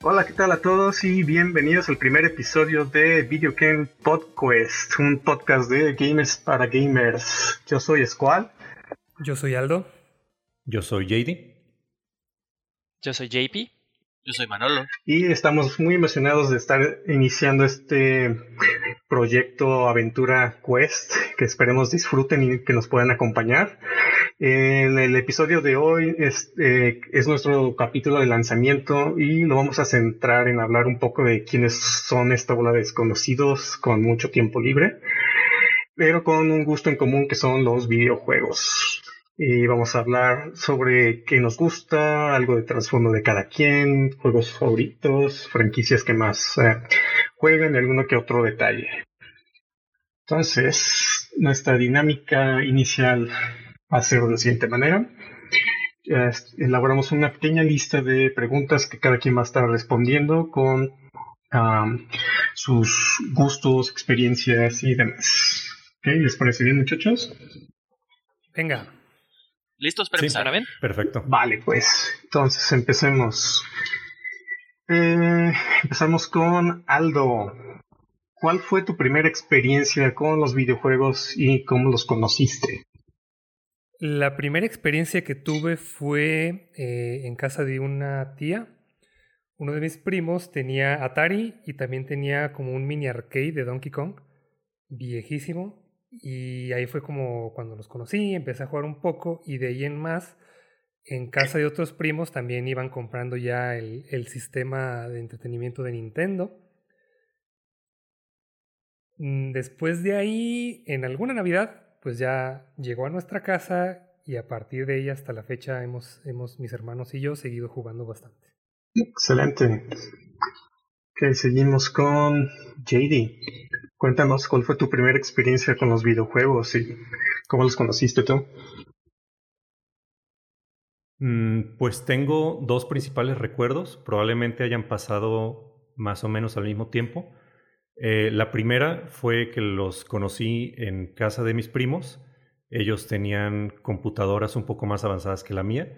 Hola, ¿qué tal a todos y bienvenidos al primer episodio de Video Game Podcast, un podcast de gamers para gamers. Yo soy Squall. Yo soy Aldo. Yo soy JD. Yo soy JP. Yo soy Manolo. Y estamos muy emocionados de estar iniciando este proyecto Aventura Quest, que esperemos disfruten y que nos puedan acompañar. En el episodio de hoy es, eh, es nuestro capítulo de lanzamiento y lo vamos a centrar en hablar un poco de quiénes son esta bola de desconocidos con mucho tiempo libre, pero con un gusto en común que son los videojuegos y vamos a hablar sobre qué nos gusta, algo de trasfondo de cada quien, juegos favoritos, franquicias que más eh, juegan y alguno que otro detalle. Entonces, nuestra dinámica inicial va a ser de la siguiente manera. elaboramos una pequeña lista de preguntas que cada quien va a estar respondiendo con sus gustos, experiencias y demás. ¿Les parece bien, muchachos? Venga. ¿Listos para empezar? bien? Perfecto. Vale, pues entonces empecemos. Eh, empezamos con Aldo. ¿Cuál fue tu primera experiencia con los videojuegos y cómo los conociste? La primera experiencia que tuve fue eh, en casa de una tía. Uno de mis primos tenía Atari y también tenía como un mini arcade de Donkey Kong, viejísimo. Y ahí fue como cuando los conocí, empecé a jugar un poco y de ahí en más, en casa de otros primos también iban comprando ya el, el sistema de entretenimiento de Nintendo. Mm, después de ahí, en alguna Navidad, pues ya llegó a nuestra casa y a partir de ella hasta la fecha hemos, hemos mis hermanos y yo seguido jugando bastante. Excelente. Ok, seguimos con JD. Cuéntanos cuál fue tu primera experiencia con los videojuegos y cómo los conociste tú. Mm, pues tengo dos principales recuerdos, probablemente hayan pasado más o menos al mismo tiempo. Eh, la primera fue que los conocí en casa de mis primos. Ellos tenían computadoras un poco más avanzadas que la mía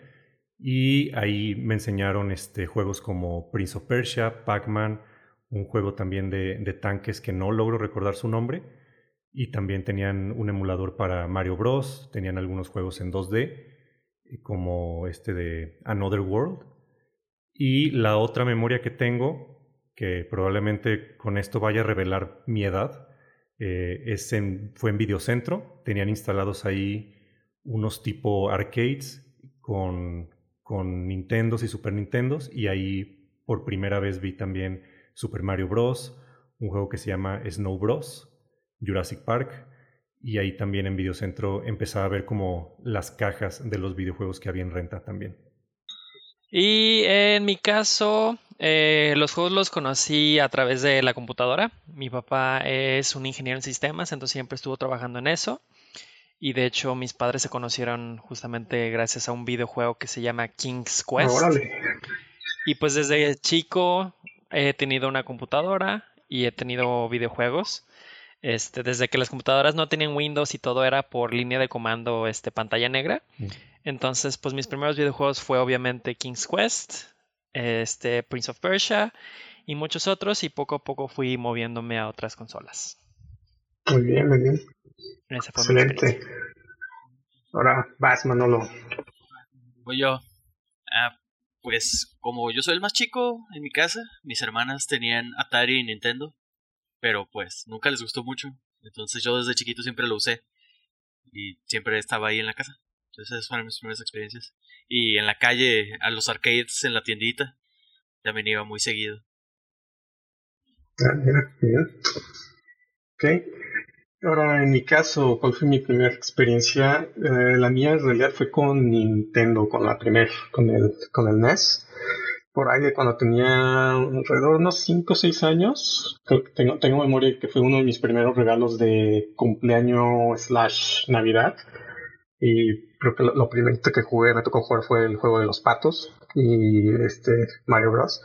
y ahí me enseñaron este, juegos como Prince of Persia, Pac-Man, un juego también de, tanques que no logro recordar su nombre. Y también tenían un emulador para Mario Bros. Tenían algunos juegos en 2D, como este de Another World. Y la otra memoria que tengo, que probablemente con esto vaya a revelar mi edad, eh, es en, fue en Videocentro. Tenían instalados ahí unos tipo arcades con, con Nintendos y Super Nintendos. Y ahí por primera vez vi también Super Mario Bros., un juego que se llama Snow Bros., Jurassic Park, y ahí también en Videocentro empezaba a ver como las cajas de los videojuegos que había en renta también. Y en mi caso, eh, los juegos los conocí a través de la computadora. Mi papá es un ingeniero en sistemas, entonces siempre estuvo trabajando en eso. Y de hecho, mis padres se conocieron justamente gracias a un videojuego que se llama King's Quest. Y pues desde chico he tenido una computadora y he tenido videojuegos. Este, desde que las computadoras no tenían Windows y todo era por línea de comando este, pantalla negra. Mm. Entonces, pues mis primeros videojuegos fue obviamente King's Quest, este, Prince of Persia y muchos otros y poco a poco fui moviéndome a otras consolas. Muy bien, muy bien. Excelente. Ahora vas, Manolo. Voy yo. Ah, pues como yo soy el más chico en mi casa, mis hermanas tenían Atari y Nintendo, pero pues nunca les gustó mucho. Entonces yo desde chiquito siempre lo usé y siempre estaba ahí en la casa. Esas fueron mis primeras experiencias. Y en la calle, a los arcades en la tiendita, también iba muy seguido. Ah, mira, mira. Ok. Ahora, en mi caso, ¿cuál fue mi primera experiencia? Eh, la mía en realidad fue con Nintendo, con la primera, con el, con el NES. Por ahí de cuando tenía alrededor de unos 5 o 6 años. tengo, tengo memoria que fue uno de mis primeros regalos de cumpleaños slash Navidad. Y creo que lo, primerito que jugué, me tocó jugar fue el juego de los patos y este Mario Bros.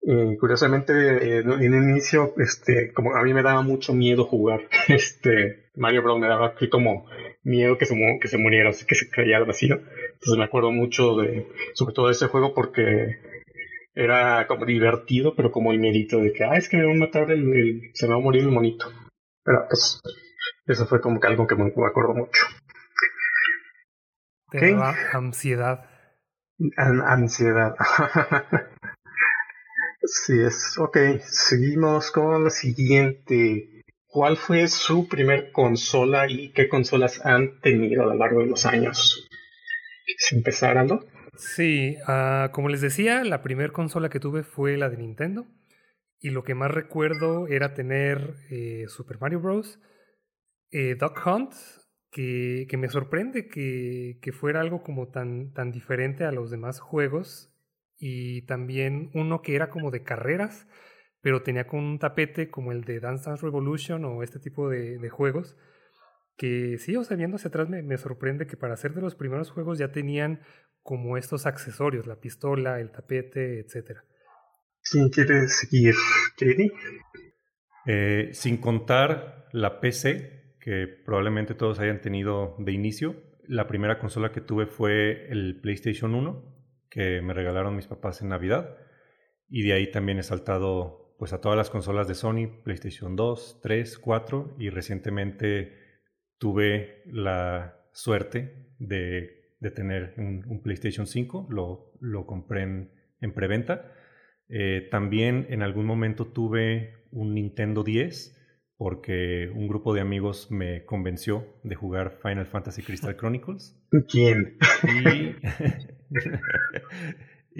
Y curiosamente, eh, en el inicio, este, como a mí me daba mucho miedo jugar, este, Mario Bros. me daba así como miedo que se, que se muriera, así que se caía al vacío. Entonces me acuerdo mucho de, sobre todo de ese juego porque era como divertido, pero como el mérito de que, ah, es que me va a matar el, se me va a morir el monito. Pero pues, eso fue como que algo que me, acuerdo mucho. Te ansiedad. ansiedad. sí es. Ok, seguimos con la siguiente. ¿Cuál fue su primer consola y qué consolas han tenido a lo largo de los años? ¿Se empezarando? Sí, uh, como les decía, la primera consola que tuve fue la de Nintendo. Y lo que más recuerdo era tener eh, Super Mario Bros. Eh, Duck Hunt, que, que me sorprende que, que, fuera algo como tan, tan diferente a los demás juegos. Y también uno que era como de carreras, pero tenía con un tapete como el de Dance Dance Revolution o este tipo de, de juegos que sí, o sea, viendo hacia atrás me, me, sorprende que para ser de los primeros juegos ya tenían como estos accesorios, la pistola, el tapete, etc. ¿Quién quiere seguir, Katie? Eh, sin contar la PC, que probablemente todos hayan tenido de inicio, la primera consola que tuve fue el PlayStation 1, que me regalaron mis papás en Navidad, y de ahí también he saltado pues a todas las consolas de Sony, PlayStation 2, 3, 4, y recientemente tuve la suerte de de tener un, PlayStation 5, lo, lo compré en, en preventa. Eh, también en algún momento tuve un Nintendo 10 porque un grupo de amigos me convenció de jugar Final Fantasy Crystal Chronicles. ¿Quién?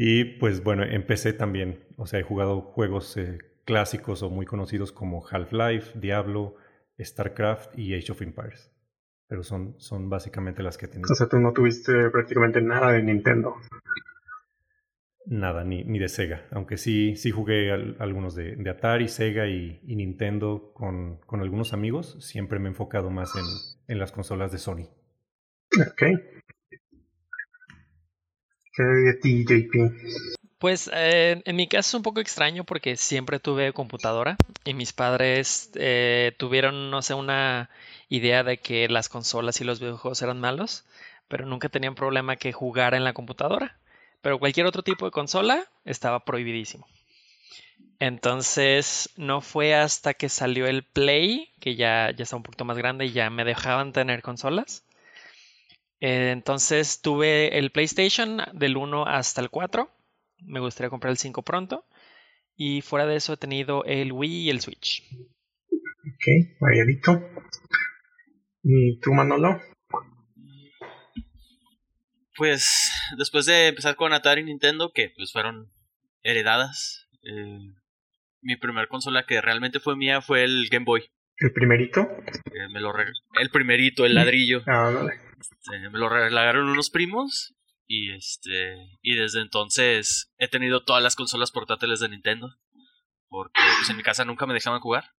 Y, pues bueno, empecé también, o sea, he jugado juegos eh, clásicos o muy conocidos como Half-Life, Diablo, StarCraft y Age of Empires pero son, son básicamente las que he tenido. O sea, tú no tuviste prácticamente nada de Nintendo. Nada, ni, ni de Sega, aunque sí, sí jugué algunos de, de, Atari, Sega y, y Nintendo con, con, algunos amigos. Siempre me he enfocado más en, en las consolas de Sony. Ok. ¿Qué de ti, JP? Pues eh, en mi caso es un poco extraño porque siempre tuve computadora y mis padres eh, tuvieron, no sé, una idea de que las consolas y los videojuegos eran malos, pero nunca tenían problema que jugar en la computadora. Pero cualquier otro tipo de consola estaba prohibidísimo. Entonces no fue hasta que salió el Play, que ya, ya está un poquito más grande y ya me dejaban tener consolas. Eh, entonces tuve el PlayStation del 1 hasta el 4. Me gustaría comprar el 5 pronto. Y fuera de eso he tenido el Wii y el Switch. Ok, variadito. ¿Y tú, Manolo? Pues después de empezar con Atari y Nintendo, que pues fueron heredadas, eh, mi primer consola que realmente fue mía fue el Game Boy. ¿El primerito? Eh, me lo el primerito, el ladrillo. Ah, vale. Este, me lo regalaron unos primos y este y desde entonces he tenido todas las consolas portátiles de Nintendo porque pues en mi casa nunca me dejaban jugar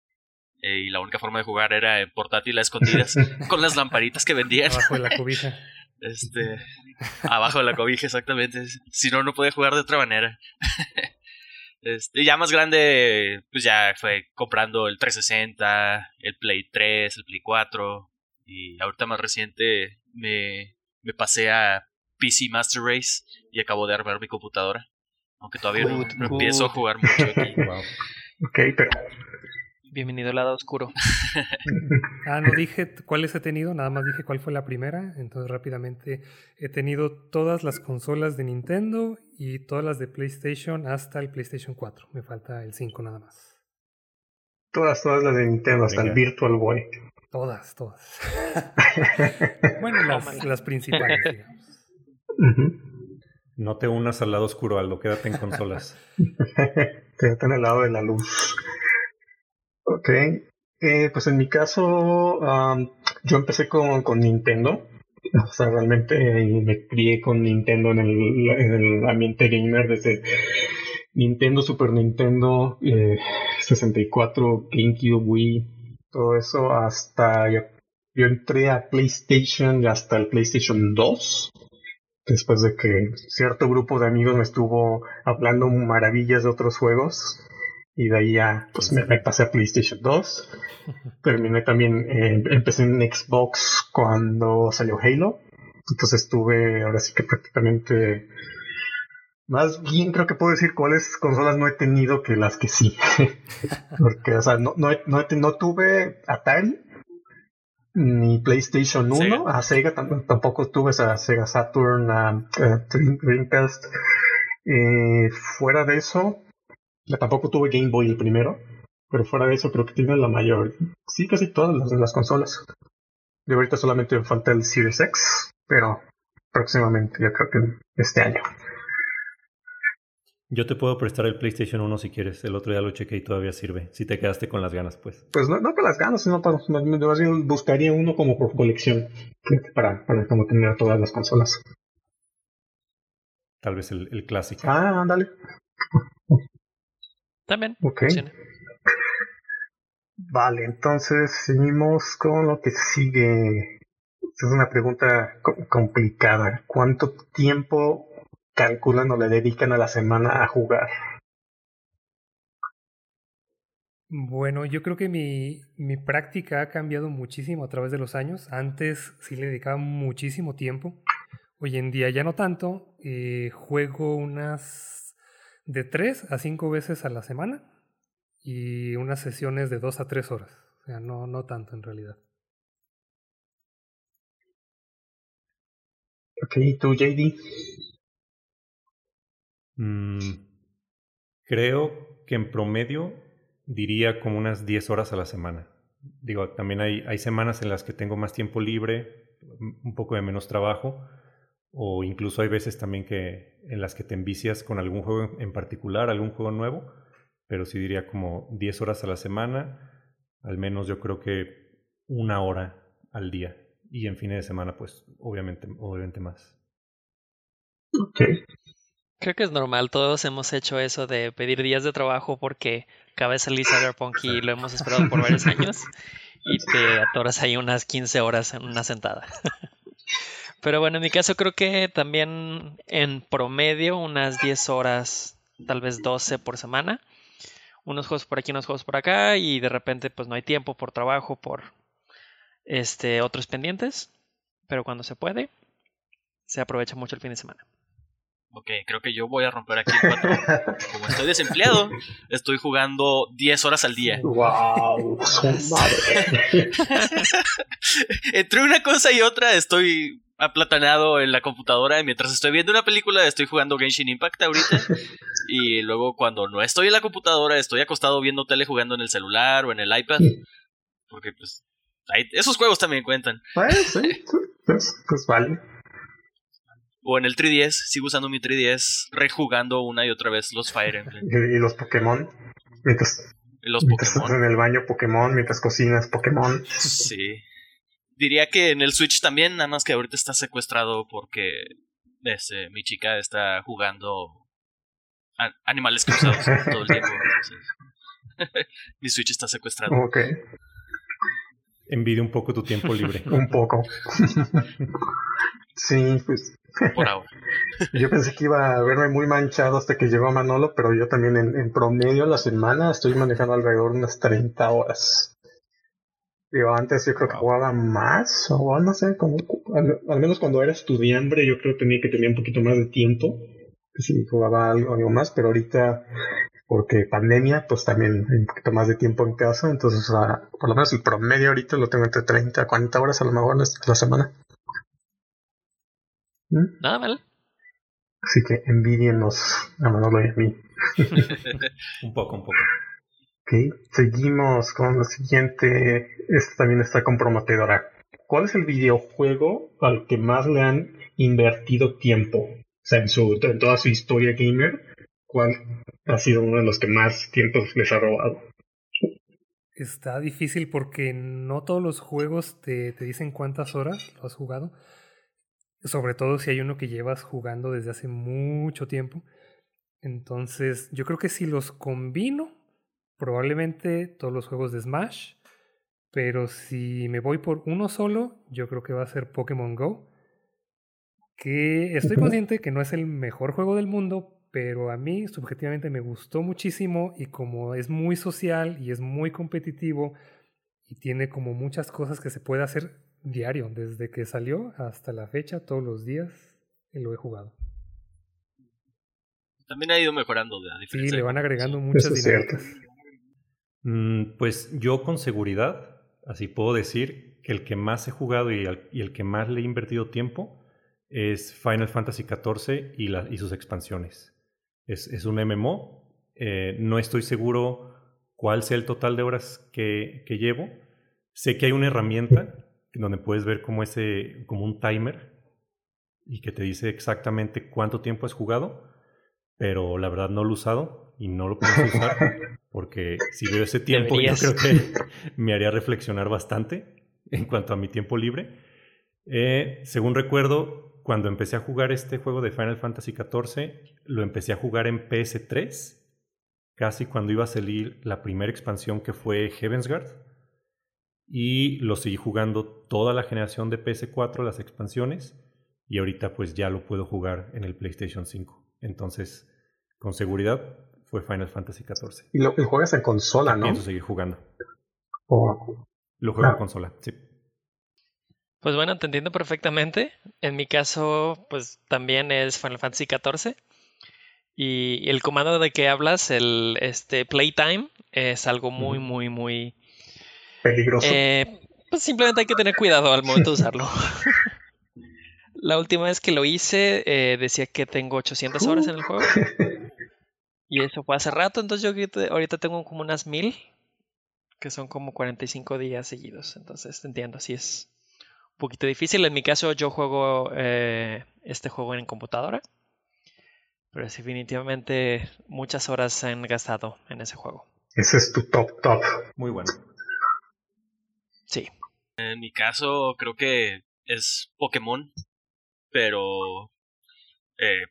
eh, y la única forma de jugar era en portátil a escondidas con las lamparitas que vendían. Abajo de la cobija. Este, abajo de la cobija, exactamente. Si no, no podía jugar de otra manera. Este, ya más grande, pues ya fue comprando el 360, el Play 3, el Play 4. Y ahorita más reciente me, me pasé a PC Master Race y acabo de armar mi computadora. Aunque todavía no, empiezo a jugar mucho aquí. Ok, pero Bienvenido al lado oscuro. ah, no dije cuáles he tenido, nada más dije cuál fue la primera. Entonces rápidamente he tenido todas las consolas de Nintendo y todas las de PlayStation hasta el PlayStation 4. Me falta el 5 nada más. Todas, todas las de Nintendo, hasta el Virtual Boy. Todas, todas. bueno, las, principales, digamos. No te unas al lado oscuro, Aldo, quédate en consolas. quédate en el lado de la luz. Ok, eh, pues en mi caso yo empecé con, con, Nintendo, o sea, realmente me crié con Nintendo en el, en el ambiente gamer desde Nintendo, Super Nintendo, eh, 64, GameCube, Wii, todo eso hasta yo entré a PlayStation y hasta el PlayStation 2 después de que cierto grupo de amigos me estuvo hablando maravillas de otros juegos y de ahí ya pues me, pasé a PlayStation 2. Terminé también, eh, empecé en Xbox cuando salió Halo. Entonces estuve ahora sí que prácticamente Más bien creo que puedo decir cuáles consolas no he tenido que las que sí. Porque, o sea, no, no, no, no tuve Atari, ni PlayStation 1, a Sega tampoco tuve esa Sega Saturn, a, Dreamcast. Eh, fuera de eso, tampoco tuve Game Boy el primero, pero fuera de eso creo que tiene la mayor, sí, casi todas las, las consolas. De ahorita solamente falta el Series X, pero próximamente, yo creo que este año. Yo te puedo prestar el PlayStation 1 si quieres. El otro día lo chequé y todavía sirve. Si te quedaste con las ganas, pues. Pues no, no con las ganas, sino para, buscaría uno como por colección. Para, para como tener todas las consolas. Tal vez el, el clásico. Ah, ándale. También. Ok. Vale, entonces seguimos con lo que sigue. Esta es una pregunta complicada. ¿Cuánto tiempo calculan o le dedican a la semana a jugar? Bueno, yo creo que mi, mi práctica ha cambiado muchísimo a través de los años. Antes sí le dedicaba muchísimo tiempo. Hoy en día ya no tanto. Eh, juego unas de 3 a 5 veces a la semana y unas sesiones de 2 a 3 horas. O sea, no, no tanto en realidad. Ok, ¿tú, JD? Mm, creo que en promedio diría como unas 10 horas a la semana. Digo, también hay, hay semanas en las que tengo más tiempo libre, un poco de menos trabajo, o incluso hay veces también que en las que te envicias con algún juego en particular, algún juego nuevo, pero sí diría como 10 horas a la semana, al menos yo creo que una hora al día. Y en fines de semana, pues obviamente, obviamente más. Ok. Creo que es normal, todos hemos hecho eso de pedir días de trabajo porque acaba de salir Cyberpunk y lo hemos esperado por varios años y te atoras ahí unas 15 horas en una sentada. Pero bueno, en mi caso creo que también en promedio unas 10 horas, tal vez 12 por semana. Unos juegos por aquí, unos juegos por acá y de repente pues no hay tiempo por trabajo, por este otros pendientes, pero cuando se puede se aprovecha mucho el fin de semana. Ok, creo que yo voy a romper aquí el patrón. Como estoy desempleado, estoy jugando 10 horas al día. ¡Wow! Entre una cosa y otra estoy aplatanado en la computadora y mientras estoy viendo una película estoy jugando Genshin Impact ahorita. Y luego cuando no estoy en la computadora estoy acostado viendo tele jugando en el celular o en el iPad. Porque pues esos juegos también cuentan. Pues, sí, pues, pues vale o en el 3DS, sigo usando mi 3DS, rejugando una y otra vez los Fire Emblem. Y, los Pokémon. Mientras, los Estás en el baño Pokémon, mientras cocinas Pokémon. Sí. Diría que en el Switch también, nada más que ahorita está secuestrado porque este, mi chica está jugando animales cruzados todo el tiempo. mi Switch está secuestrado. Ok. Envidia un poco tu tiempo libre. un poco. sí, pues por ahora. Yo pensé que iba a verme muy manchado hasta que llegó Manolo, pero yo también en, promedio a la semana estoy manejando alrededor de unas 30 horas. Digo, antes yo creo que jugaba más, o no sé, como, al, menos cuando era estudiante yo creo que tenía que tener un poquito más de tiempo. Que si jugaba algo, algo más, pero ahorita, porque pandemia, pues también hay un poquito más de tiempo en casa, entonces por lo menos el promedio ahorita lo tengo entre 30 a 40 horas a lo mejor a la semana. ¿Mm? Nada mal. Así que envidienos a Manolo y a mí. un poco, un poco. Ok, seguimos con lo siguiente. Esta también está comprometedora. ¿Cuál es el videojuego al que más le han invertido tiempo? O sea, en, su, en toda su historia gamer, ¿cuál ha sido uno de los que más tiempo les ha robado? Está difícil porque no todos los juegos te, te dicen cuántas horas lo has jugado. Sobre todo si hay uno que llevas jugando desde hace mucho tiempo. Entonces, yo creo que si los combino, probablemente todos los juegos de Smash. Pero si me voy por uno solo, yo creo que va a ser Pokémon Go. Que estoy consciente que no es el mejor juego del mundo, pero a mí subjetivamente me gustó muchísimo y como es muy social y es muy competitivo y tiene como muchas cosas que se puede hacer diario, desde que salió hasta la fecha, todos los días lo he jugado. también ha ido mejorando. De, sí, le van agregando muchas dinámicas. Mm, pues yo con seguridad, así puedo decir que el que más he jugado y el, que más le he invertido tiempo es Final Fantasy XIV y, y sus expansiones. Es, un MMO. Eh, no estoy seguro cuál sea el total de horas que, que, llevo. Sé que hay una herramienta donde puedes ver como, ese, como un timer y que te dice exactamente cuánto tiempo has jugado, pero la verdad no lo he usado y no lo puedo usar porque si veo ese tiempo yo creo que me haría reflexionar bastante en cuanto a mi tiempo libre. Eh, según recuerdo, cuando empecé a jugar este juego de Final Fantasy XIV, lo empecé a jugar en PS3, casi cuando iba a salir la primera expansión que fue Heavensguard. Y lo seguí jugando toda la generación de PS4, las expansiones, y ahorita pues ya lo puedo jugar en el PlayStation 5. Entonces, con seguridad, fue Final Fantasy XIV. Y lo, juegas en consola, ¿no? Pienso seguir jugando. Oh. Lo juego en consola, sí. Pues bueno, te entiendo perfectamente. En mi caso, pues también es Final Fantasy XIV. Y el comando de que hablas, el este Playtime, es algo muy, muy, muy peligroso. Eh, pues simplemente hay que tener cuidado al momento de usarlo. La última vez que lo hice eh, decía que tengo 800 horas en el juego. Y eso fue hace rato, entonces yo ahorita tengo como unas mil, que son como 45 días seguidos. Entonces te entiendo, así es un poquito difícil. En mi caso yo juego eh, este juego en computadora. Pero definitivamente muchas horas se han gastado en ese juego. Ese es tu top top. Muy bueno. Sí. En mi caso creo que es Pokémon pero eh,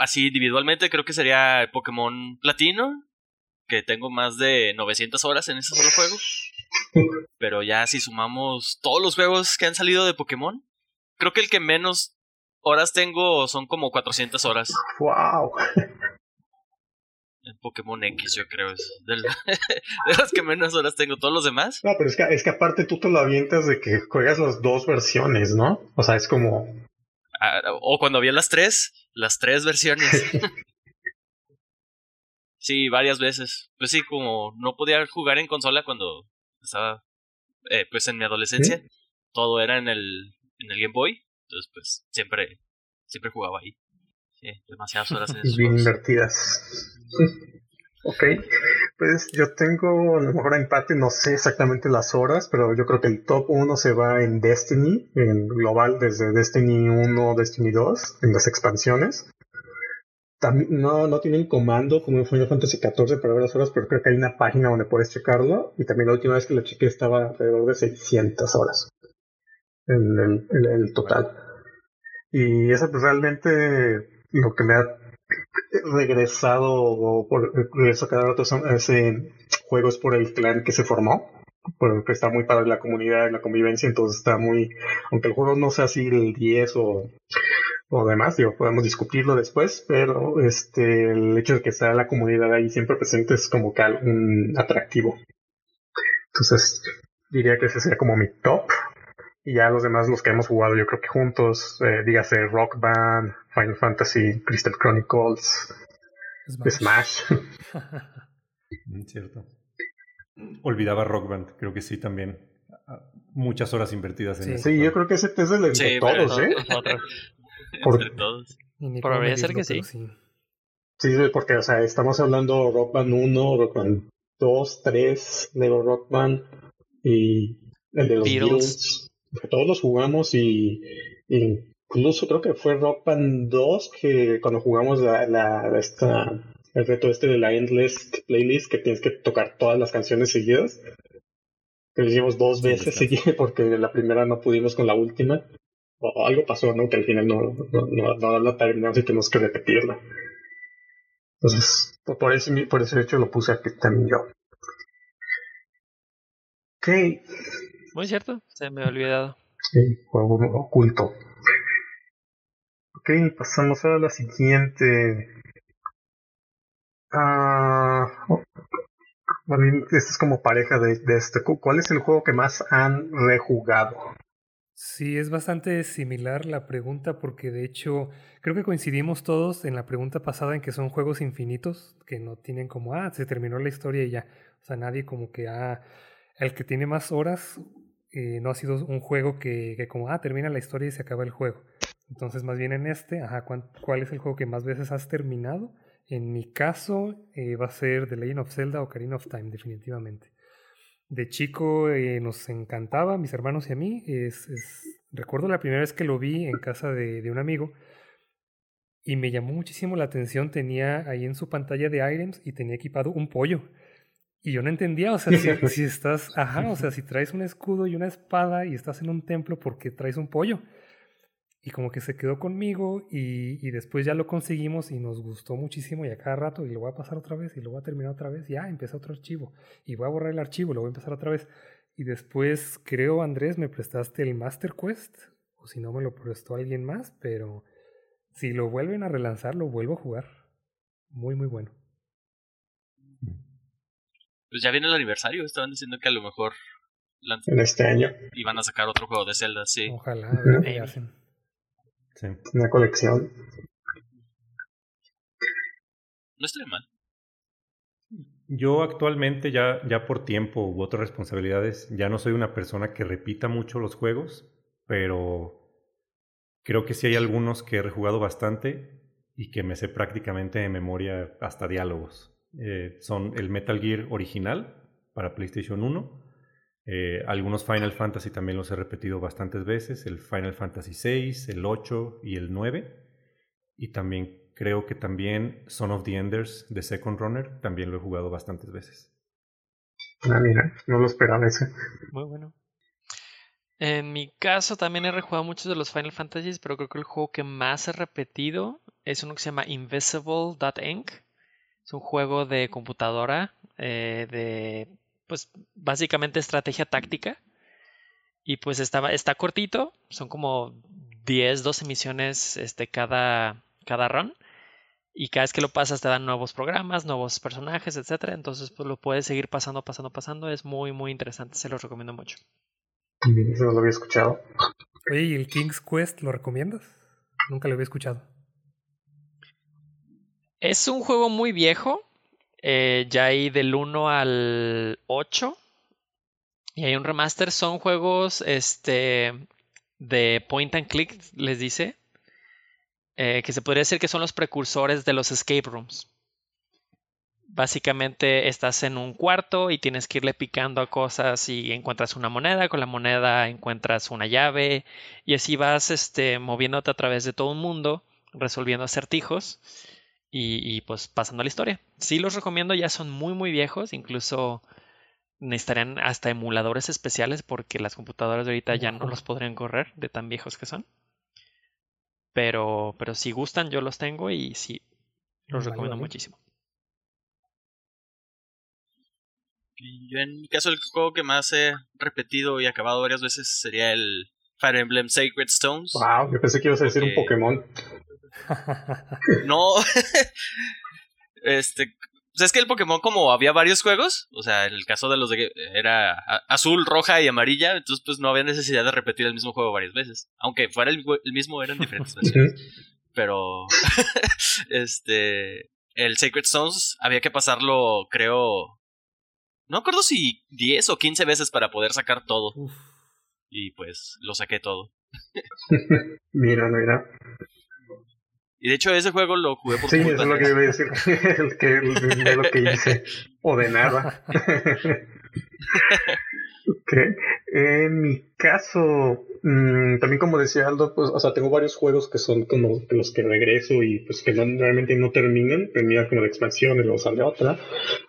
así individualmente creo que sería Pokémon Platino, que tengo más de 900 horas en ese solo juego. Pero ya si sumamos todos los juegos que han salido de Pokémon, creo que el que menos horas tengo son como 400 horas. ¡Wow! En Pokémon X, yo creo, es de, las que menos horas tengo. ¿Todos los demás? No, pero es que, es que aparte tú te lo avientas de que juegas las dos versiones, ¿no? O sea, es como o cuando había las tres, las tres versiones. sí, varias veces. Pues sí, como no podía jugar en consola cuando estaba eh, pues en mi adolescencia, todo era en el, en el Game Boy. Entonces, pues siempre, siempre jugaba ahí. Sí, demasiadas horas en Bien invertidas. Ok, pues yo tengo a lo mejor empate, no sé exactamente las horas, pero yo creo que el top 1 se va en Destiny, en global desde Destiny 1, Destiny 2, en las expansiones. También, no, no tienen comando como en Final Fantasy XIV para ver las horas, pero creo que hay una página donde puedes checarlo. Y también la última vez que lo chequé estaba alrededor de 600 horas en el, total. Y eso pues realmente lo que me ha regresado o por regreso cada rato son juegos por el clan que se formó porque está muy padre la comunidad la convivencia entonces está muy aunque el juego no sea así el 10 o o demás digo podemos discutirlo después pero este el hecho de que está la comunidad ahí siempre presente es como que un atractivo. Entonces diría que ese sería como mi top y ya los demás, los que hemos jugado, yo creo que juntos, eh, dígase Rock Band, Final Fantasy, Crystal Chronicles, Smash. Mm, cierto. Olvidaba Rock Band, creo que sí también. Muchas horas invertidas en eso. Sí, yo creo que ese es el de sí, todos, ¿eh? Por... todos. Podría ser que sí. sí. Sí, porque, o sea, estamos hablando Rock Band 1, Rock Band 2, 3, Lego Rock Band y el de los Beatles todos los jugamos y, incluso creo que fue Rock Band 2 que cuando jugamos la, la, esta, el reto este de la Endless Playlist que tienes que tocar todas las canciones seguidas. Que lo hicimos dos veces seguidas porque la primera no pudimos con la última. O algo pasó, ¿no? Que al final no, no, no, no la terminamos y tenemos que repetirla. Entonces, por ese, por ese hecho lo puse aquí también yo. Ok. Muy cierto, se me ha olvidado. Sí, juego oculto. Ok, pasamos a la siguiente. Ah, bueno, este es como pareja de, de este. ¿Cuál es el juego que más han rejugado? Sí, es bastante similar la pregunta porque de hecho creo que coincidimos todos en la pregunta pasada en que son juegos infinitos, que no tienen como, ah, se terminó la historia y ya. O sea, nadie como que, ah, el que tiene más horas eh, no ha sido un juego que, como, ah, termina la historia y se acaba el juego. Entonces, más bien en este, ajá, ¿cuál es el juego que más veces has terminado? En mi caso, eh, va a ser The Legend of Zelda o Ocarina of Time, definitivamente. De chico eh, nos encantaba, mis hermanos y a mí. Es, recuerdo la primera vez que lo vi en casa de, de, un amigo y me llamó muchísimo la atención. Tenía ahí en su pantalla de items y tenía equipado un pollo. Y yo no entendía, o sea, si, si estás, ajá, o sea, si traes un escudo y una espada y estás en un templo, ¿por qué traes un pollo? Y como que se quedó conmigo y, y, después ya lo conseguimos y nos gustó muchísimo y a cada rato y lo voy a pasar otra vez y lo voy a terminar otra vez. Ya, empecé otro archivo y voy a borrar el archivo y lo voy a empezar otra vez. Y después creo, Andrés, me prestaste el Master Quest o si no me lo prestó alguien más, pero si lo vuelven a relanzar, lo vuelvo a jugar. Muy, muy bueno. Pues ya viene el aniversario, estaban diciendo que a lo mejor en este año iban a sacar otro juego de Zelda, sí. Ojalá, a ver qué hacen. Sí. Una colección. No estoy mal. Yo actualmente ya, ya por tiempo u otras responsabilidades, ya no soy una persona que repita mucho los juegos, pero creo que sí hay algunos que he rejugado bastante y que me sé prácticamente de memoria hasta diálogos. Eh, son el Metal Gear original para PlayStation 1, eh, algunos Final Fantasy también los he repetido bastantes veces, el Final Fantasy VI, el 8 y el 9. Y también creo que también Son of the Enders de Second Runner también lo he jugado bastantes veces. Ah, mira, no lo esperaba ese. Muy bueno. En mi caso también he rejugado muchos de los Final Fantasies, pero creo que el juego que más he repetido es uno que se llama Invisible.inc. Es un juego de computadora eh, de pues básicamente estrategia táctica. Y pues está, está cortito, son como 10, 12 misiones este, cada, cada run. Y cada vez que lo pasas te dan nuevos programas, nuevos personajes, etc. Entonces pues lo puedes seguir pasando, pasando, pasando. Es muy, muy interesante, se los recomiendo mucho. Eso no lo había escuchado. Oye, ¿y el King's Quest lo recomiendas? Nunca lo había escuchado. Es un juego muy viejo, eh, ya hay del 1 al 8. Y hay un remaster. Son juegos este, de point and click, les dice. Eh, que se podría decir que son los precursores de los escape rooms. Básicamente estás en un cuarto y tienes que irle picando a cosas y encuentras una moneda, con la moneda encuentras una llave y así vas este, moviéndote a través de todo un mundo, resolviendo acertijos y, pues pasando la historia. Sí los recomiendo, ya son muy muy viejos, incluso necesitarían hasta emuladores especiales porque las computadoras de ahorita ya no los podrían correr de tan viejos que son. Pero, pero si gustan, yo los tengo y sí, los recomiendo muchísimo. Yo en mi caso el juego que más he repetido y acabado varias veces sería el Fire Emblem Sacred Stones. Wow, yo pensé que ibas a decir un Pokémon. no. este. Pues es que el Pokémon, como había varios juegos, o sea, en el caso de los de. Era azul, roja y amarilla, entonces pues no había necesidad de repetir el mismo juego varias veces. Aunque fuera el, mismo, eran diferentes Pero. este. El Sacred Stones había que pasarlo, creo. No acuerdo si 10 o 15 veces para poder sacar todo. Y pues lo saqué todo. mira, mira. Y de hecho ese juego lo jugué por Sí, eso es lo que iba a decir. el que, de lo que hice. O de nada. ok. En mi caso, mmm, también como decía Aldo, pues, o sea, tengo varios juegos que son como los que regreso y pues que no, realmente no terminen. Termina como de expansión y luego sale otra.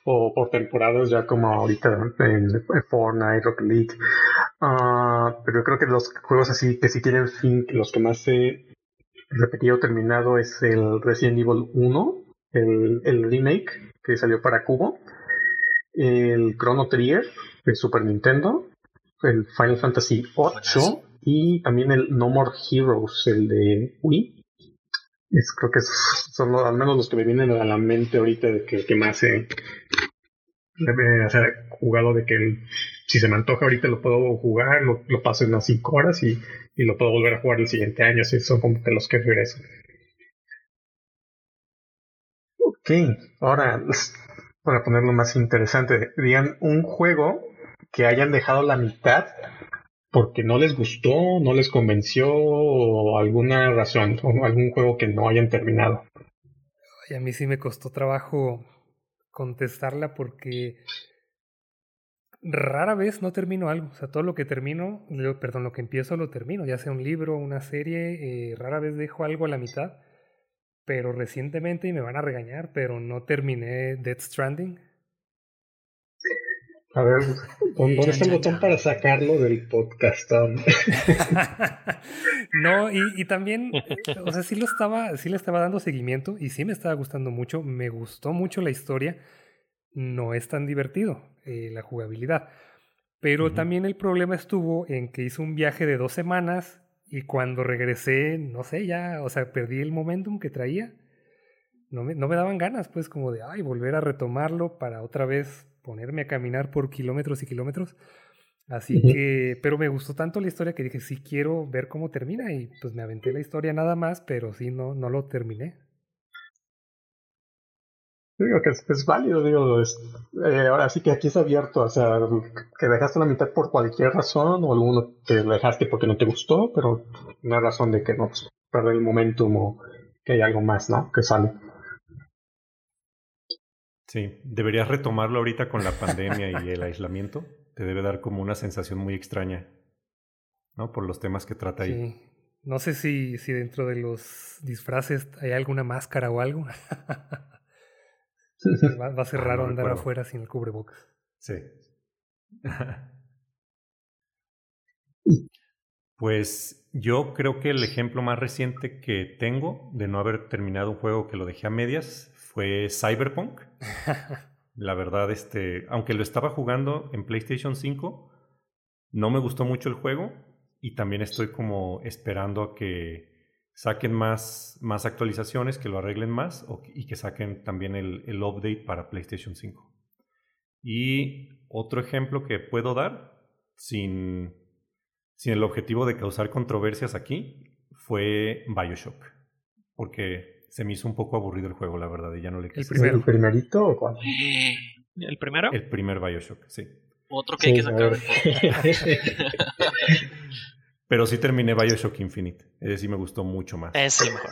O por temporadas ya como ahorita en, Fortnite, Rocket League. Uh, pero yo creo que los juegos así que sí tienen fin, los que más se repetido terminado es el Resident Evil 1, el, el remake que salió para Cubo, el Chrono Trigger de Super Nintendo, el Final Fantasy 8 y también el No More Heroes, el de Wii. Es, creo que son al menos los que me vienen a la mente ahorita de que, que más he, debe ser jugado de que si se me antoja ahorita lo puedo jugar, lo, paso en unas 5 horas y, lo puedo volver a jugar el siguiente año, así son como que los que regreso. Ok, ahora para ponerlo más interesante, digan un juego que hayan dejado la mitad porque no les gustó, no les convenció o alguna razón, o algún juego que no hayan terminado. a mí sí me costó trabajo contestarla porque rara vez no termino algo. O sea, todo lo que termino, perdón, lo que empiezo lo termino, ya sea un libro, una serie, eh, rara vez dejo algo a la mitad. Pero recientemente, y me van a regañar, pero no terminé Dead Stranding. A ver, ¿dónde está el botón para sacarlo del podcast? no, y, y, también, o sea, sí lo estaba, sí le estaba dando seguimiento y sí me estaba gustando mucho. Me gustó mucho la historia. No es tan divertido eh, la jugabilidad. Pero también el problema estuvo en que hice un viaje de dos semanas y cuando regresé, no sé, ya, o sea, perdí el momentum que traía. No me, no me daban ganas, pues, como de, ay, volver a retomarlo para otra vez ponerme a caminar por kilómetros y kilómetros. Así que, pero me gustó tanto la historia que dije, sí quiero ver cómo termina y pues me aventé la historia nada más, pero sí no, no lo terminé. Digo que es, válido, digo, eh, ahora sí que aquí es abierto, o sea, que dejaste la mitad por cualquier razón o alguno que dejaste porque no te gustó, pero no hay razón de que no pues, perder el momentum o que hay algo más, ¿no? Que sale. Sí, deberías retomarlo ahorita con la pandemia y el aislamiento. Te debe dar como una sensación muy extraña, ¿no? Por los temas que trata ahí. Sí. No sé si, si dentro de los disfraces hay alguna máscara o algo. va, a ser ah, raro andar afuera sin el cubrebocas. Sí. pues yo creo que el ejemplo más reciente que tengo de no haber terminado un juego que lo dejé a medias fue Cyberpunk. La verdad, este, aunque lo estaba jugando en PlayStation 5, no me gustó mucho el juego y también estoy como esperando a que saquen más, más actualizaciones, que lo arreglen más y que saquen también el, el update para PlayStation 5. Y otro ejemplo que puedo dar, sin, sin el objetivo de causar controversias aquí, fue Bioshock. Porque se me hizo un poco aburrido el juego, la verdad, y ya no le quise. ¿El, primero? ¿El primerito o cuál? ¿El primero? El primer Bioshock, sí. Otro que hay que sacar. Pero sí terminé Bioshock Infinite. Ese sí me gustó mucho más. Es el mejor.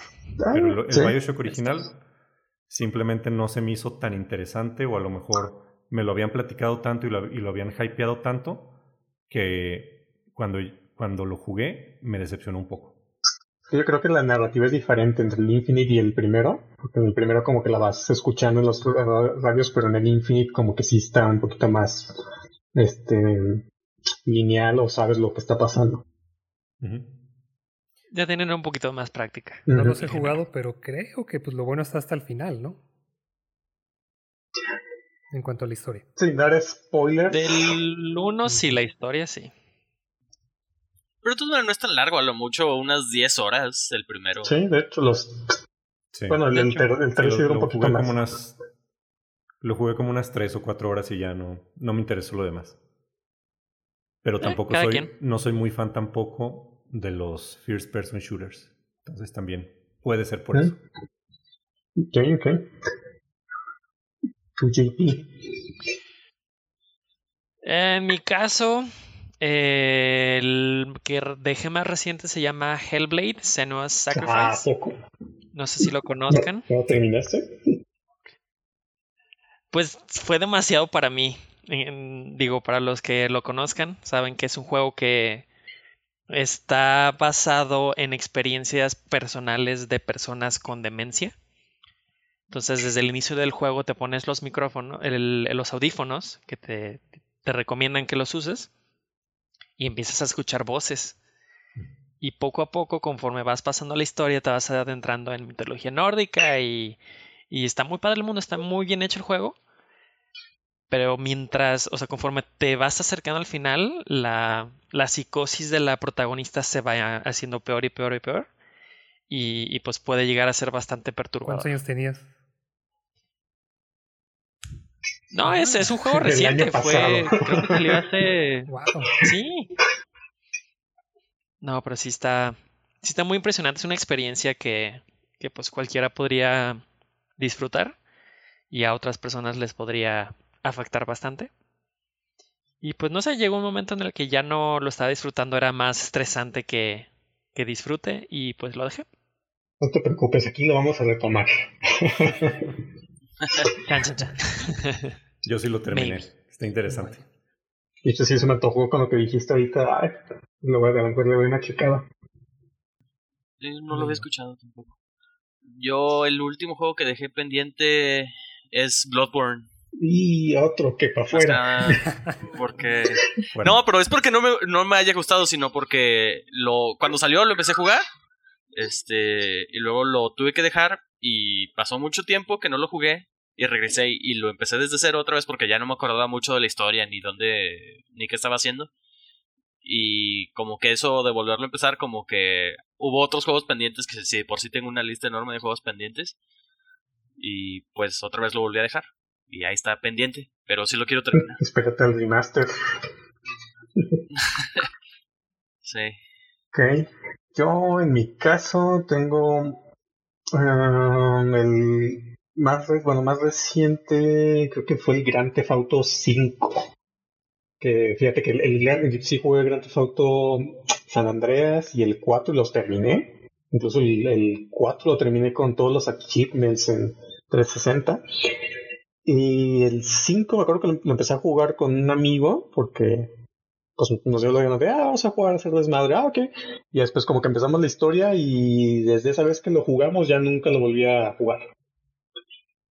Pero el, Bioshock original simplemente no se me hizo tan interesante o a lo mejor me lo habían platicado tanto y lo, y lo habían hypeado tanto que cuando, cuando lo jugué me decepcionó un poco. Yo creo que la narrativa es diferente entre el Infinite y el primero, porque en el primero como que la vas escuchando en los radios, pero en el Infinite como que sí está un poquito más este lineal o sabes lo que está pasando. Ya tienen un poquito más práctica. No los he jugado, pero creo que pues lo bueno está hasta el final, ¿no? En cuanto a la historia. Sin dar spoilers. Del 1 sí, la historia sí. Pero tú no es tan largo, a lo mucho unas 10 horas el primero. Sí, de hecho, los. Bueno, el, el, tercero un poquito más. Como unas, lo jugué como unas 3 o 4 horas y ya no, no me interesó lo demás. Pero eh, tampoco soy. No soy muy fan tampoco de los first person shooters. Entonces también puede ser por eso. Ok, ok. Tu JP. En mi caso, el que dejé más reciente se llama Hellblade, Senua's Sacrifice. no sé si lo conozcan. ¿No, terminaste? Pues fue demasiado para mí. digo, para los que lo conozcan, saben que es un juego que está basado en experiencias personales de personas con demencia. Entonces, desde el inicio del juego te pones los micrófonos, los audífonos que te, te recomiendan que los uses y empiezas a escuchar voces. Y poco a poco, conforme vas pasando la historia, te vas adentrando en mitología nórdica y, y está muy padre el mundo, está muy bien hecho el juego. Pero mientras, o sea, conforme te vas acercando al final, la, la psicosis de la protagonista se va haciendo peor y peor y peor. Y, pues puede llegar a ser bastante perturbador. ¿Cuántos años tenías? No, es, es un juego reciente. Fue, creo que salió hace. Wow. Sí. No, pero sí está, sí está muy impresionante. Es una experiencia que, que pues cualquiera podría disfrutar y a otras personas les podría afectar bastante. Y pues no sé, llegó un momento en el que ya no lo estaba disfrutando, era más estresante que, que disfrute y pues lo dejé. No te preocupes, aquí lo vamos a retomar. Yo sí lo terminé. Maybe. Está interesante. Y esto sí se me antojó con lo que dijiste ahorita. Ay, lo voy a dar, le doy una checada. Eh, no lo había escuchado tampoco. Yo, el último juego que dejé pendiente es Bloodborne. Y otro que para afuera. Porque. Bueno, No, pero es porque no me, no me haya gustado, sino porque lo cuando salió lo empecé a jugar. Este. Y luego lo tuve que dejar. Y pasó mucho tiempo que no lo jugué. Y regresé y, y lo empecé desde cero otra vez porque ya no me acordaba mucho de la historia, ni dónde. ni qué estaba haciendo. Y como que eso de volverlo a empezar, como que hubo otros juegos pendientes que sí, por sí tengo una lista enorme de juegos pendientes. Y pues otra vez lo volví a dejar. Y ahí está pendiente. Pero sí lo quiero terminar. Espérate al remaster. Sí. Ok. Yo, en mi caso, tengo um, el más, bueno, más reciente, creo que fue el Grand Theft Auto 5. Que fíjate que el, el Gran- sí jugué el Grand Theft Auto San Andreas y el 4 y los terminé. Incluso el, el 4 lo terminé con todos los achievements en 360. Y el 5 me acuerdo que lo, lo empecé a jugar con un amigo porque pues nos dio la gana de, ah, vamos a jugar a hacer desmadre, ah, ok. Y después como que empezamos la historia y desde esa vez que lo jugamos ya nunca lo volví a jugar.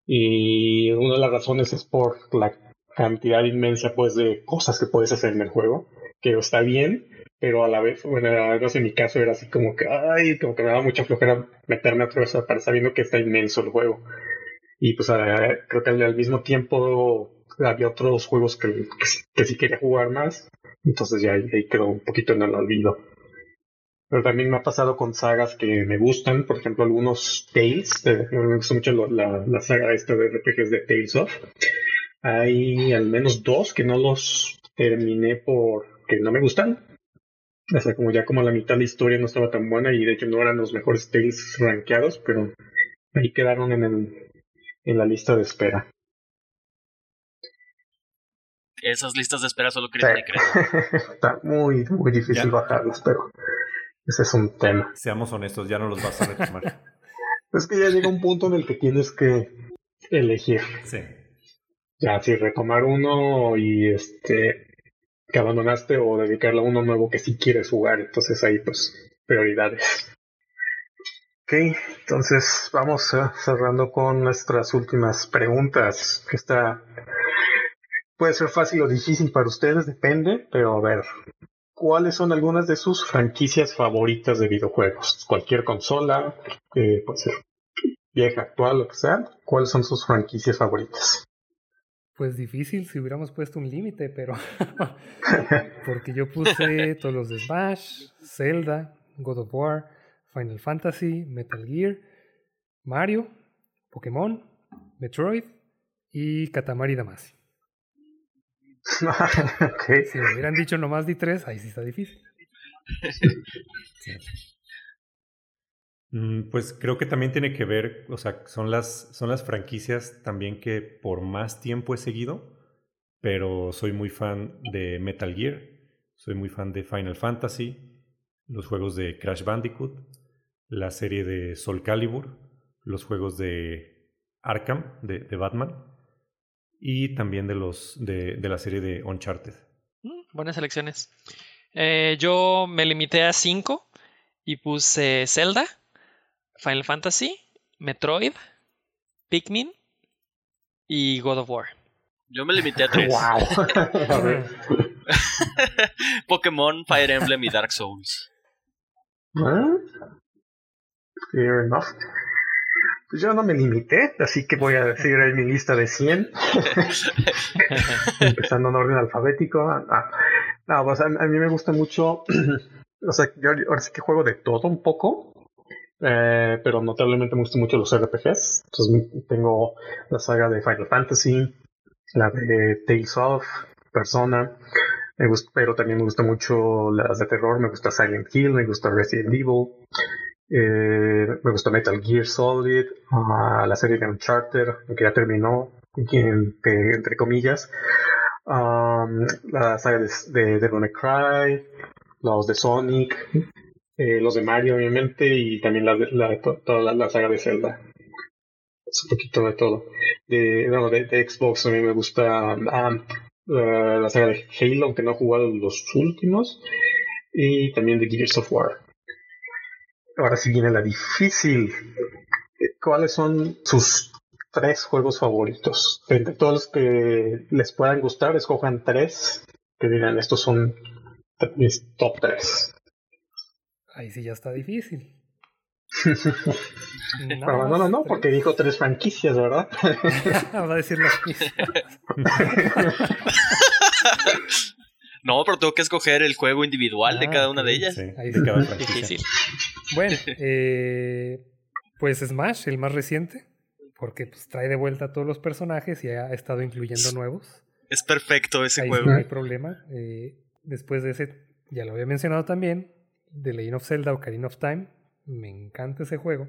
Y una de las razones es por la cantidad inmensa pues de cosas que puedes hacer en el juego, que está bien, pero a la vez, bueno, al menos en mi caso era así como que, ay, como que me daba mucha flojera meterme otra vez para sabiendo que está inmenso el juego. Y pues creo que al, mismo tiempo había otros juegos que, que sí quería jugar más, entonces ya ahí, quedó un poquito en el olvido. Pero también me ha pasado con sagas que me gustan, por ejemplo, algunos Tales, eh, me gusta mucho la, la saga esta de RPGs de Tales of. Hay al menos dos que no los terminé porque no me gustan. O sea, como ya como la mitad de la historia no estaba tan buena y de hecho no eran los mejores Tales rankeados, pero ahí quedaron en, el, en la lista de espera. Esas listas de espera solo crecen y crecen. Está muy, muy difícil Ya. bajarlos, pero ese es un tema. seamos honestos, ya no los vas a retomar. Es que ya llega un punto en el que tienes que elegir. Sí. Ya, si retomar uno y este que abandonaste o dedicarle a uno nuevo que sí quieres jugar. Entonces ahí pues prioridades. Ok, entonces vamos eh, cerrando con nuestras últimas preguntas. Que está puede ser fácil o difícil para ustedes, depende, pero a ver, ¿cuáles son algunas de sus franquicias favoritas de videojuegos? Cualquier consola, eh, puede ser vieja, actual, lo que sea. ¿Cuáles son sus franquicias favoritas? Pues difícil si hubiéramos puesto un límite, pero. Porque yo puse todos los de Smash, Zelda, God of War, Final Fantasy, Metal Gear, Mario, Pokémon, Metroid y Katamari Damacy. Si me hubieran dicho nomás di tres, ahí sí está difícil. Mm, Pues creo que también tiene que ver, o sea, son las, son las franquicias también que por más tiempo he seguido, pero soy muy fan de Metal Gear, soy muy fan de Final Fantasy, los juegos de Crash Bandicoot, la serie de Soul Calibur, los juegos de Arkham, de, de Batman, y también de, los, de, de la serie de Uncharted. Mm, Buenas elecciones. Eh, yo me limité a cinco y puse Zelda, Final Fantasy, Metroid, Pikmin y God of War. Yo me limité a tres. Wow. A ver. Pokémon, Fire Emblem y Dark Souls. ¿Ah? Fair enough. Pues yo no me limité, así que voy a decir mi lista de 100. Empezando en orden alfabético. Ah, no, pues a, a mí me gusta mucho. o sea, yo ahora sí que juego de todo un poco. eh, pero notablemente me gustan mucho los RPGs. Entonces tengo la saga de Final Fantasy, la de Tales of, Persona, me gusta, pero también me gusta mucho las de terror, me gusta Silent Hill, me gusta Resident Evil, eh, me gusta Metal Gear Solid, uh, la serie de Uncharted, que ya terminó, entre, entre comillas, um, la saga de, de Devil May Cry, los de Sonic, eh, los de Mario obviamente y también la, la, toda la, saga de Zelda. Es un poquito de todo. De, no, de, de Xbox a mí me gusta um, la saga de Halo, aunque no he jugado los últimos, y también de Gears of War. Ahora sí viene la difícil. ¿Cuáles son sus tres juegos favoritos? Entre todos los que les puedan gustar, escojan tres que digan estos son mis top tres. Ahí sí ya está difícil. no, no, no, no, porque dijo tres franquicias, ¿verdad? Va a decir las mismas. no, pero tengo que escoger el juego individual de ah, cada una de ellas. Sí, ahí se queda difícil. Bueno, eh, pues Smash, el más reciente, porque pues, trae de vuelta a todos los personajes y ha estado incluyendo nuevos. Es perfecto ese ahí juego. No hay problema. Eh, después de ese, ya lo había mencionado también, The Legend of Zelda Ocarina of Time. Me encanta ese juego.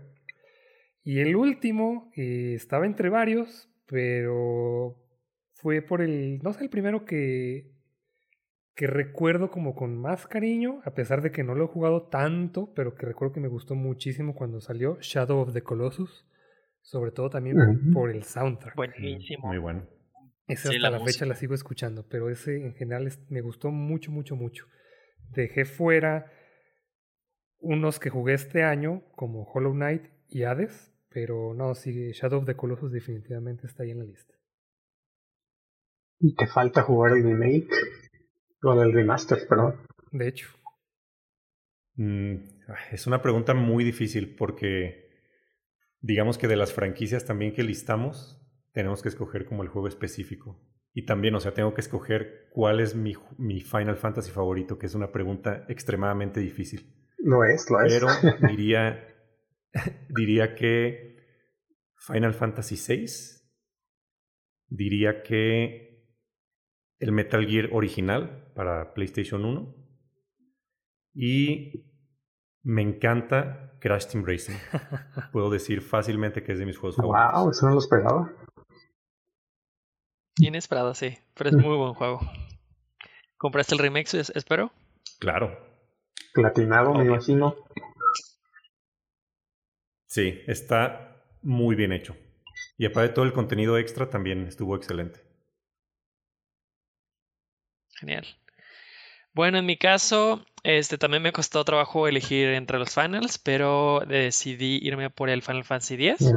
Y el último eh, estaba entre varios, pero fue por el, no sé, el primero que, que recuerdo como con más cariño, a pesar de que no lo he jugado tanto, pero que recuerdo que me gustó muchísimo cuando salió Shadow of the Colossus, sobre todo también por el soundtrack. Buenísimo. Muy bueno. Ese hasta la, fecha la sigo escuchando, pero ese en general me gustó mucho, mucho, mucho. Dejé fuera unos que jugué este año, como Hollow Knight y Hades, pero no, sí, Shadow of the Colossus definitivamente está ahí en la lista. ¿Y te falta jugar el remake? O el remaster, perdón. De hecho. Mm, es una pregunta muy difícil porque digamos que de las franquicias también que listamos, tenemos que escoger como el juego específico. Y también, o sea, tengo que escoger cuál es mi, mi Final Fantasy favorito, que es una pregunta extremadamente difícil. Lo es, lo es. Pero diría, diría que Final Fantasy VI, diría que el Metal Gear original para PlayStation 1 y me encanta Crash Team Racing. Puedo decir fácilmente que es de mis juegos favoritos. Wow, eso no lo esperaba. Inesperado, sí, pero es muy buen juego. ¿Compraste el remix, espero? Claro. Platinado, me imagino. Sí, está muy bien hecho. Y aparte de todo el contenido extra también estuvo excelente. Genial. Bueno, en mi caso, este también me costó trabajo elegir entre los finals, pero decidí irme por el Final Fantasy X.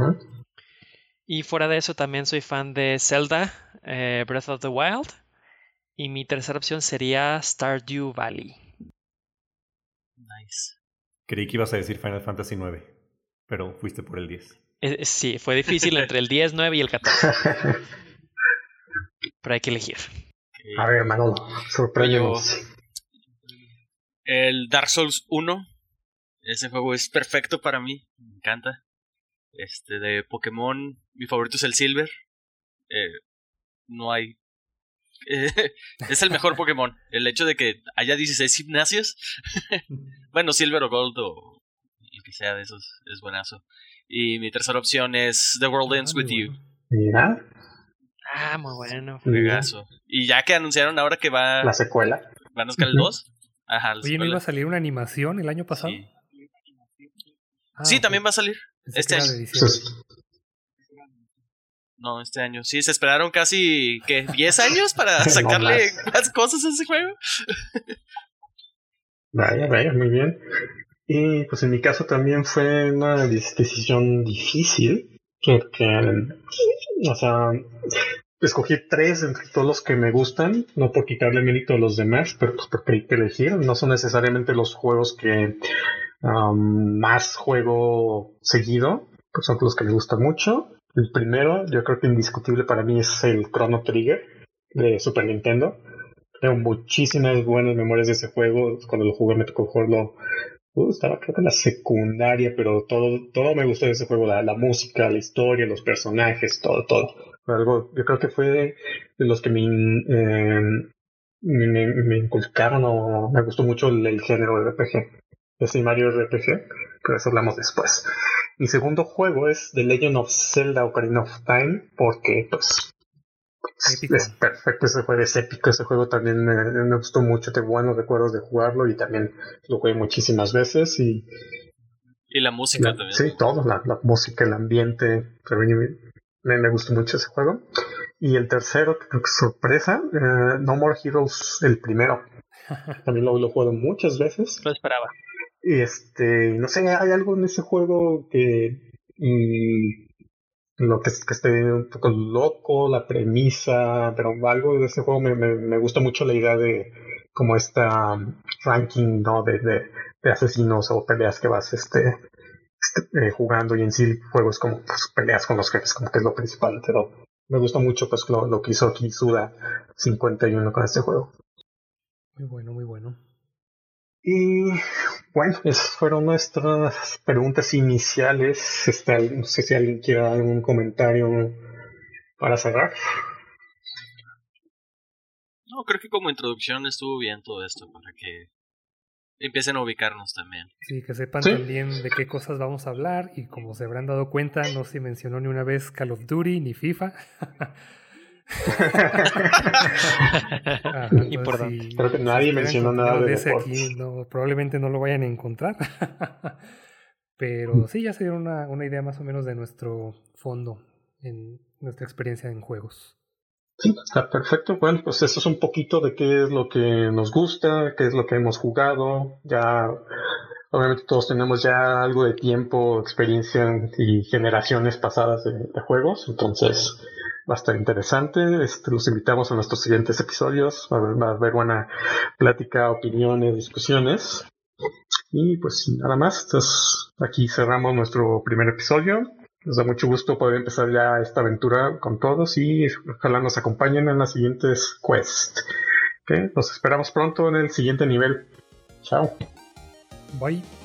Y fuera de eso, también soy fan de Zelda, eh, Breath of the Wild. Y mi tercera opción sería Stardew Valley. Nice. Creí que ibas a decir Final Fantasy IX, pero fuiste por el 10. Eh, eh, sí, fue difícil entre el 10, 9 y el 14. pero hay que elegir. A ver, Manolo, sorpréndenos. El Dark Souls 1. Ese juego es perfecto para mí. Me encanta. Este, de Pokémon, mi favorito es el Silver. Eh, no hay. es el mejor Pokémon. El hecho de que haya 16 gimnasios. bueno, Silver o Gold o el que sea de esos es buenazo. Y mi tercera opción es The World Ends With You. Mira. Ah, muy bueno. Fregazo. Y ya que anunciaron ahora que va. La secuela. Van a sacar el 2. Ajá. Oye, ¿no iba a salir una animación el año pasado? Sí, ah, también va a salir. Este año. No, este año. Sí, se esperaron casi, ¿qué? ¿10 años para sacarle más cosas a ese juego? vaya, vaya, muy bien. Y pues en mi caso también fue una decisión difícil, porque, o sea, escogí tres entre todos los que me gustan, no por quitarle mérito a los demás, pero pues porque hay que elegir. No son necesariamente los juegos que más juego seguido, pues son los que me gustan mucho. El primero, yo creo que indiscutible para mí es el Chrono Trigger de Super Nintendo. Tengo muchísimas buenas memorias de ese juego. Cuando lo jugué me tocó jugarlo Uh, estaba creo que en la secundaria, pero todo, todo me gustó de ese juego, la, la música, la historia, los personajes, todo, todo. Algo, yo creo que fue de, los que me, eh, me, me, inculcaron o me gustó mucho el, género de RPG. Ese Mario RPG, pero eso hablamos después. Mi segundo juego es The Legend of Zelda Ocarina of Time, porque pues es perfecto ese juego, es épico ese juego también me, gustó mucho, tengo buenos recuerdos de jugarlo y también lo jugué muchísimas veces y... Y la música también. Sí, todo, la, la, música, el ambiente, me, me, gustó mucho ese juego. Y el tercero, creo que sorpresa, eh, No More Heroes, el primero. También lo, lo he jugado muchas veces. Lo esperaba. Y este, no sé, hay algo en ese juego que... Mm, lo que, que esté un poco loco, la premisa, pero algo de ese juego me, me, me gusta mucho la idea de como esta um, ranking, ¿no? De, de, asesinos o peleas que vas este, este eh, jugando y en sí el juego es como pues, peleas con los jefes, como que es lo principal, pero me gusta mucho pues lo, lo que hizo aquí Suda 51 con este juego. Muy bueno, muy bueno. Y bueno, esas fueron nuestras preguntas iniciales. Este, no sé si alguien quiere dar algún comentario para cerrar. No, creo que como introducción estuvo bien todo esto para que empiecen a ubicarnos también. Sí, que sepan también de qué cosas vamos a hablar y como se habrán dado cuenta, no se mencionó ni una vez Call of Duty ni FIFA. Creo que nadie mencionó nada de, ese aquí, probablemente no lo vayan a encontrar. Pero sí, ya se dio una, una idea más o menos de nuestro fondo en nuestra experiencia en juegos. Sí, está perfecto. Bueno, pues eso es un poquito de qué es lo que nos gusta, qué es lo que hemos jugado. Ya, obviamente todos tenemos ya algo de tiempo, experiencia y generaciones pasadas de juegos. Entonces, va a estar interesante. Este, los invitamos a nuestros siguientes episodios. Va a, haber, buena plática, opiniones, discusiones. Y pues nada más. Aquí cerramos nuestro primer episodio. Nos da mucho gusto poder empezar ya esta aventura con todos y ojalá nos acompañen en las siguientes quests. Okay, nos esperamos pronto en el siguiente nivel. Chao. Bye.